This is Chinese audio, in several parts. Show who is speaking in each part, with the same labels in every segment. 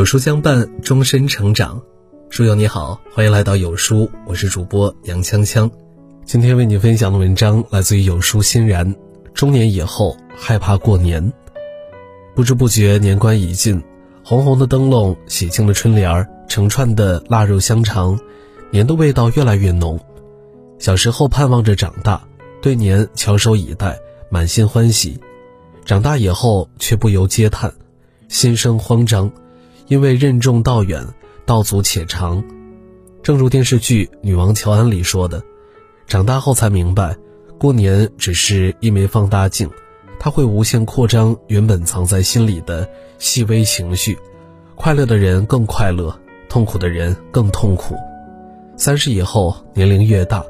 Speaker 1: 有书相伴，终身成长。书友你好，欢迎来到有书，我是主播杨锵锵。今天为你分享的文章来自于有书欣然。中年以后害怕过年，不知不觉年关已近，红红的灯笼，喜庆的春联儿，成串的腊肉香肠，年的味道越来越浓。小时候盼望着长大，对年翘首以待，满心欢喜；长大以后却不由嗟叹，心生慌张，因为任重道远，道阻且长。正如电视剧《女王乔安》里说的：“长大后才明白。”过年只是一枚放大镜，它会无限扩张原本藏在心里的细微情绪。快乐的人更快乐，痛苦的人更痛苦。三十以后，年龄越大，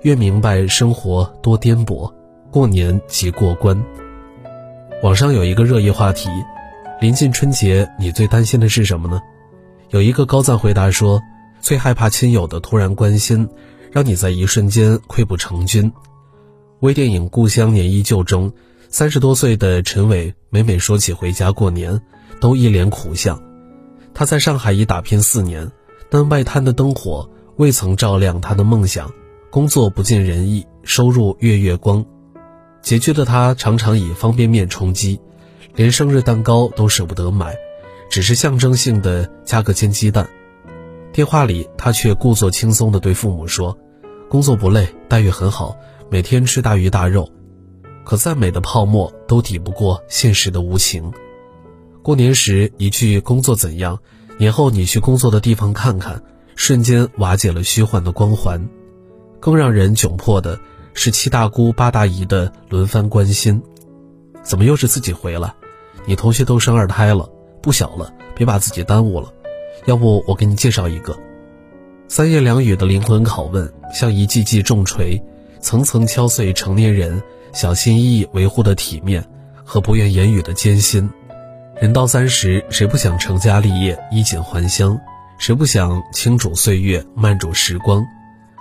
Speaker 1: 越明白生活多颠簸，过年即过关。网上有一个热议话题：临近春节，你最担心的是什么呢？有一个高赞回答说：最害怕亲友的突然关心，让你在一瞬间溃不成军。微电影《故乡年依旧》中，三十多岁的陈伟每每说起回家过年，都一脸苦相。他在上海已打拼四年，但外滩的灯火未曾照亮他的梦想，工作不尽人意，收入月月光。拮据的他常常以方便面充饥，连生日蛋糕都舍不得买，只是象征性的加个煎鸡蛋。电话里，他却故作轻松地对父母说：“工作不累，待遇很好。”每天吃大鱼大肉，可再美的泡沫都抵不过现实的无情。过年时一句“工作怎样”，年后你去工作的地方看看，瞬间瓦解了虚幻的光环。更让人窘迫的是七大姑八大姨的轮番关心：“怎么又是自己回来？你同学都生二胎了，不小了，别把自己耽误了。要不我给你介绍一个。”三言两语的灵魂拷问，像一记记重锤。层层敲碎成年人小心翼翼维护的体面和不愿言语的艰辛。人到三十，谁不想成家立业、衣锦还乡？谁不想轻煮岁月、慢煮时光？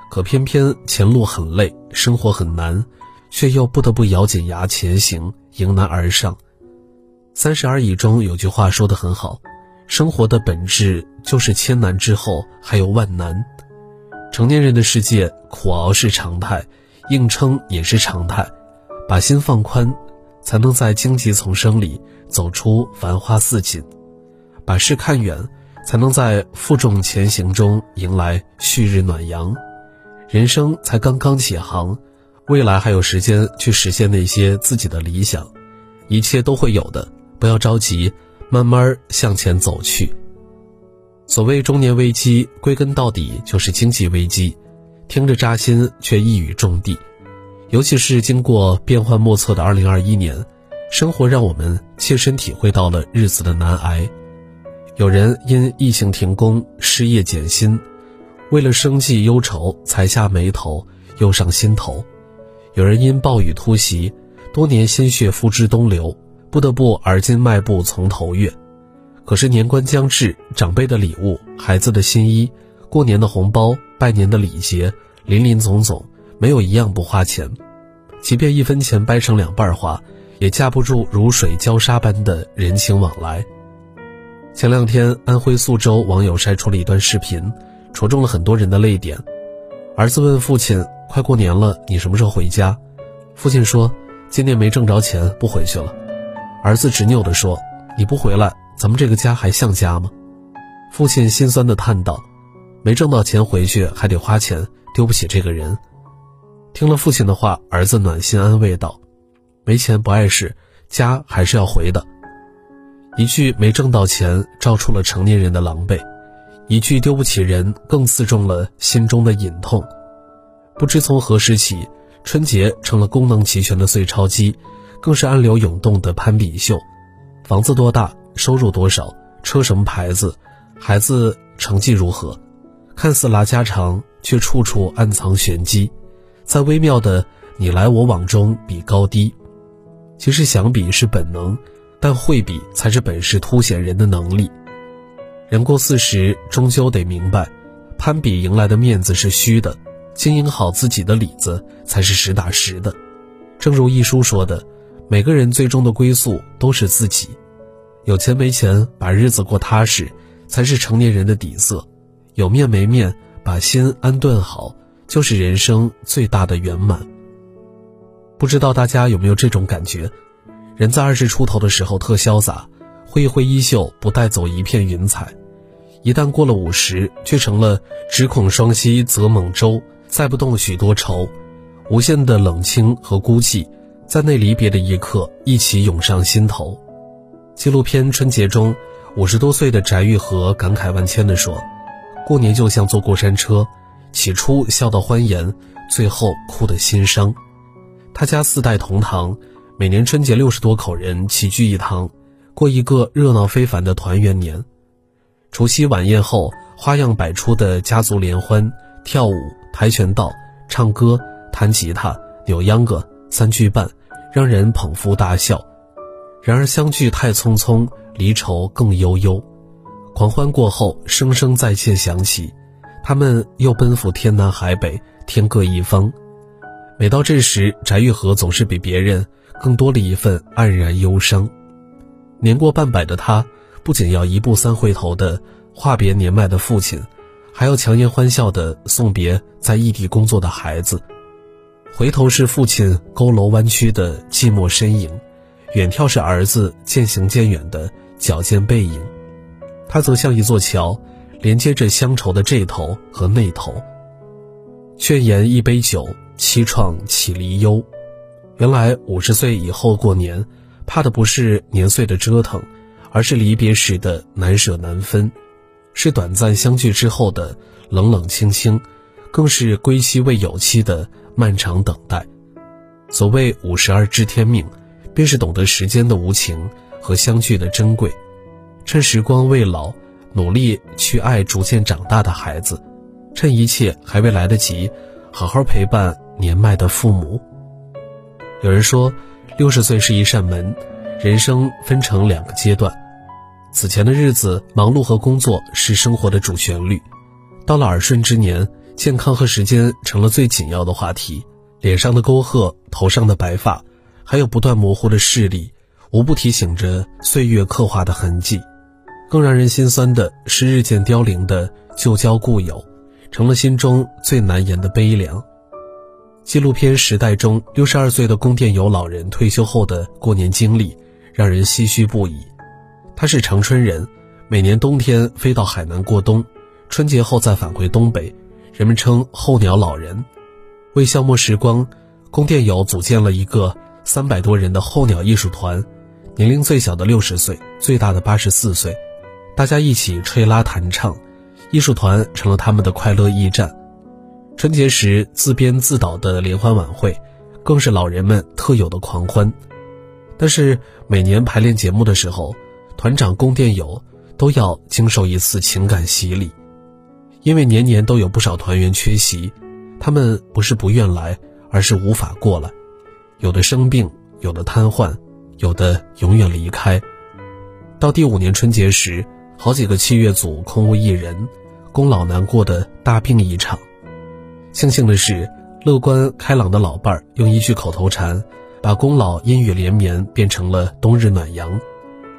Speaker 1: 可偏偏前路很累，生活很难，却又不得不咬紧牙前行，迎难而上。三十而已中有句话说得很好：生活的本质就是千难之后还有万难。成年人的世界，苦熬是常态。硬撑也是常态，把心放宽，才能在荆棘丛生里走出繁花似锦；把事看远，才能在负重前行中迎来旭日暖阳。人生才刚刚起航，未来还有时间去实现那些自己的理想，一切都会有的，不要着急，慢慢向前走去。所谓中年危机，归根到底就是经济危机。听着扎心，却一语中的。尤其是经过变幻莫测的2021年，生活让我们切身体会到了日子的难挨。有人因疫情停工，失业减薪，为了生计忧愁，才下眉头，又上心头；有人因暴雨突袭，多年心血付之东流，不得不而今迈步从头越。可是年关将至，长辈的礼物，孩子的新衣。过年的红包、拜年的礼节，林林总总，没有一样不花钱。即便一分钱掰成两半花，也架不住如水浇沙般的人情往来。前两天，安徽宿州网友晒出了一段视频，戳中了很多人的泪点。儿子问父亲：“快过年了，你什么时候回家？”父亲说：“今年没挣着钱，不回去了。”儿子执拗地说：“你不回来，咱们这个家还像家吗？”父亲心酸地叹道。没挣到钱回去还得花钱，丢不起这个人。听了父亲的话，儿子暖心安慰道：“没钱不碍事，家还是要回的。”一句没挣到钱，照出了成年人的狼狈；一句丢不起人，更刺中了心中的隐痛。不知从何时起，春节成了功能齐全的碎钞机，更是暗流涌动的攀比秀。房子多大，收入多少，车什么牌子，孩子成绩如何？看似拉家常，却处处暗藏玄机，在微妙的你来我往中比高低。其实想比是本能，但会比才是本事凸显人的能力。人过四十，终究得明白，攀比迎来的面子是虚的，经营好自己的里子才是实打实的。正如一书说的，每个人最终的归宿都是自己。有钱没钱，把日子过踏实，才是成年人的底色。有面没面，把心安顿好，就是人生最大的圆满。不知道大家有没有这种感觉？人在二十出头的时候特潇洒，挥一挥衣袖，不带走一片云彩；一旦过了五十，却成了只恐双溪舴猛舟，载不动许多愁。无限的冷清和孤寂，在那离别的一刻，一起涌上心头。纪录片《春节》中，五十多岁的翟玉和感慨万千地说：“过年就像坐过山车，起初笑到欢颜，最后哭得心伤。”他家四代同堂，每年春节六十多口人齐聚一堂，过一个热闹非凡的团圆年。除夕晚宴后，花样百出的家族联欢，跳舞、跆拳道、唱歌。弹吉他、扭秧歌，三句半，让人捧腹大笑。然而相聚太匆匆，离愁更悠悠。狂欢过后，声声再切响起，他们又奔赴天南海北，天各一方。每到这时，翟玉和总是比别人更多了一份黯然忧伤。年过半百的他，不仅要一步三回头的话别年迈的父亲，还要强颜欢笑的送别在异地工作的孩子。回头是父亲佝偻弯曲的寂寞身影，远眺是儿子渐行渐远的矫健背影。他则像一座桥，连接着乡愁的这头和那头。劝言一杯酒，凄怆起离忧。原来五十岁以后过年，怕的不是年岁的折腾，而是离别时的难舍难分，是短暂相聚之后的冷冷清清，更是归期未有期的。漫长等待，所谓五十而知天命，便是懂得时间的无情和相聚的珍贵。趁时光未老，努力去爱逐渐长大的孩子；趁一切还未来得及，好好陪伴年迈的父母。有人说，六十岁是一扇门，人生分成两个阶段。此前的日子，忙碌和工作是生活的主旋律；到了耳顺之年。健康和时间成了最紧要的话题，脸上的沟壑，头上的白发，还有不断模糊的视力，无不提醒着岁月刻画的痕迹。更让人心酸的是，日渐凋零的旧交故友，成了心中最难言的悲凉。纪录片《时代》中，六十二岁的宫殿有老人退休后的过年经历，让人唏嘘不已。他是长春人，每年冬天飞到海南过冬，春节后再返回东北。人们称候鸟老人，为消磨时光，宫殿友组建了一个三百多人的候鸟艺术团，年龄最小的六十岁，最大的八十四岁，大家一起吹拉弹唱，艺术团成了他们的快乐驿站。春节时自编自导的联欢晚会，更是老人们特有的狂欢。但是每年排练节目的时候，团长宫殿友都要经受一次情感洗礼。因为年年都有不少团员缺席，他们不是不愿来，而是无法过来。有的生病，有的瘫痪，有的永远离开。到第五年春节时，好几个七月组空无一人，宫老难过的大病一场。庆幸的是，乐观开朗的老伴儿用一句口头禅，把宫老阴雨连绵变成了冬日暖阳。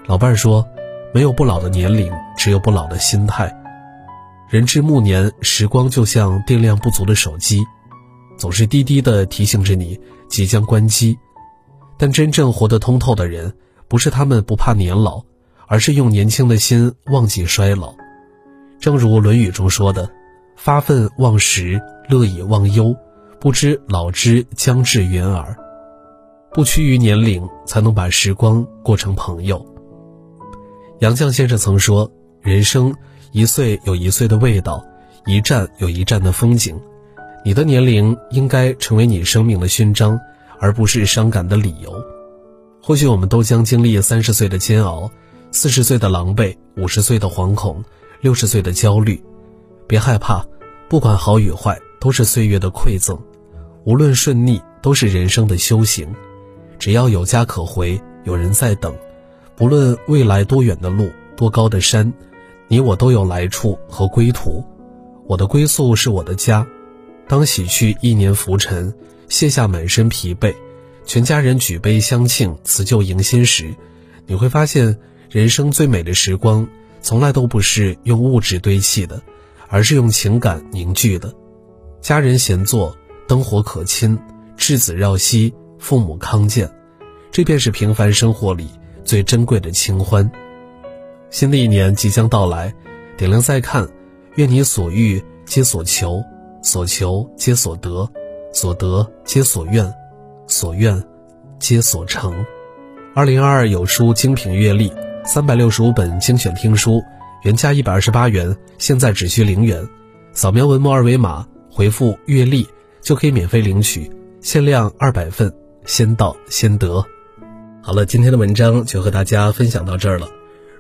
Speaker 1: 老伴儿说：“没有不老的年龄，只有不老的心态。”人至暮年，时光就像电量不足的手机，总是滴滴的提醒着你即将关机。但真正活得通透的人，不是他们不怕年老，而是用年轻的心忘记衰老。正如《论语》中说的：“发愤忘食，乐以忘忧，不知老之将至远耳。”不屈于年龄，才能把时光过成朋友。杨绛先生曾说：“人生。”一岁有一岁的味道，一站有一站的风景。你的年龄应该成为你生命的勋章，而不是伤感的理由。或许我们都将经历三十岁的煎熬，四十岁的狼狈，五十岁的惶恐，六十岁的焦虑。别害怕，不管好与坏，都是岁月的馈赠；无论顺逆，都是人生的修行。只要有家可回，有人在等，不论未来多远的路，多高的山。你我都有来处和归途，我的归宿是我的家。当洗去一年浮尘，卸下满身疲惫，全家人举杯相庆，辞旧迎新时，你会发现，人生最美的时光，从来都不是用物质堆砌的，而是用情感凝聚的。家人闲坐，灯火可亲，稚子绕膝，父母康健，这便是平凡生活里最珍贵的清欢。新的一年即将到来，点亮再看，愿你所欲皆所求，所求皆所得，所得皆所愿，所愿皆所成。二零二二有书精品阅历，三百六十五本精选听书，原价一百二十八元，现在只需零元。扫描文末二维码，回复“阅历”就可以免费领取，限量二百份，先到先得。好了，今天的文章就和大家分享到这儿了。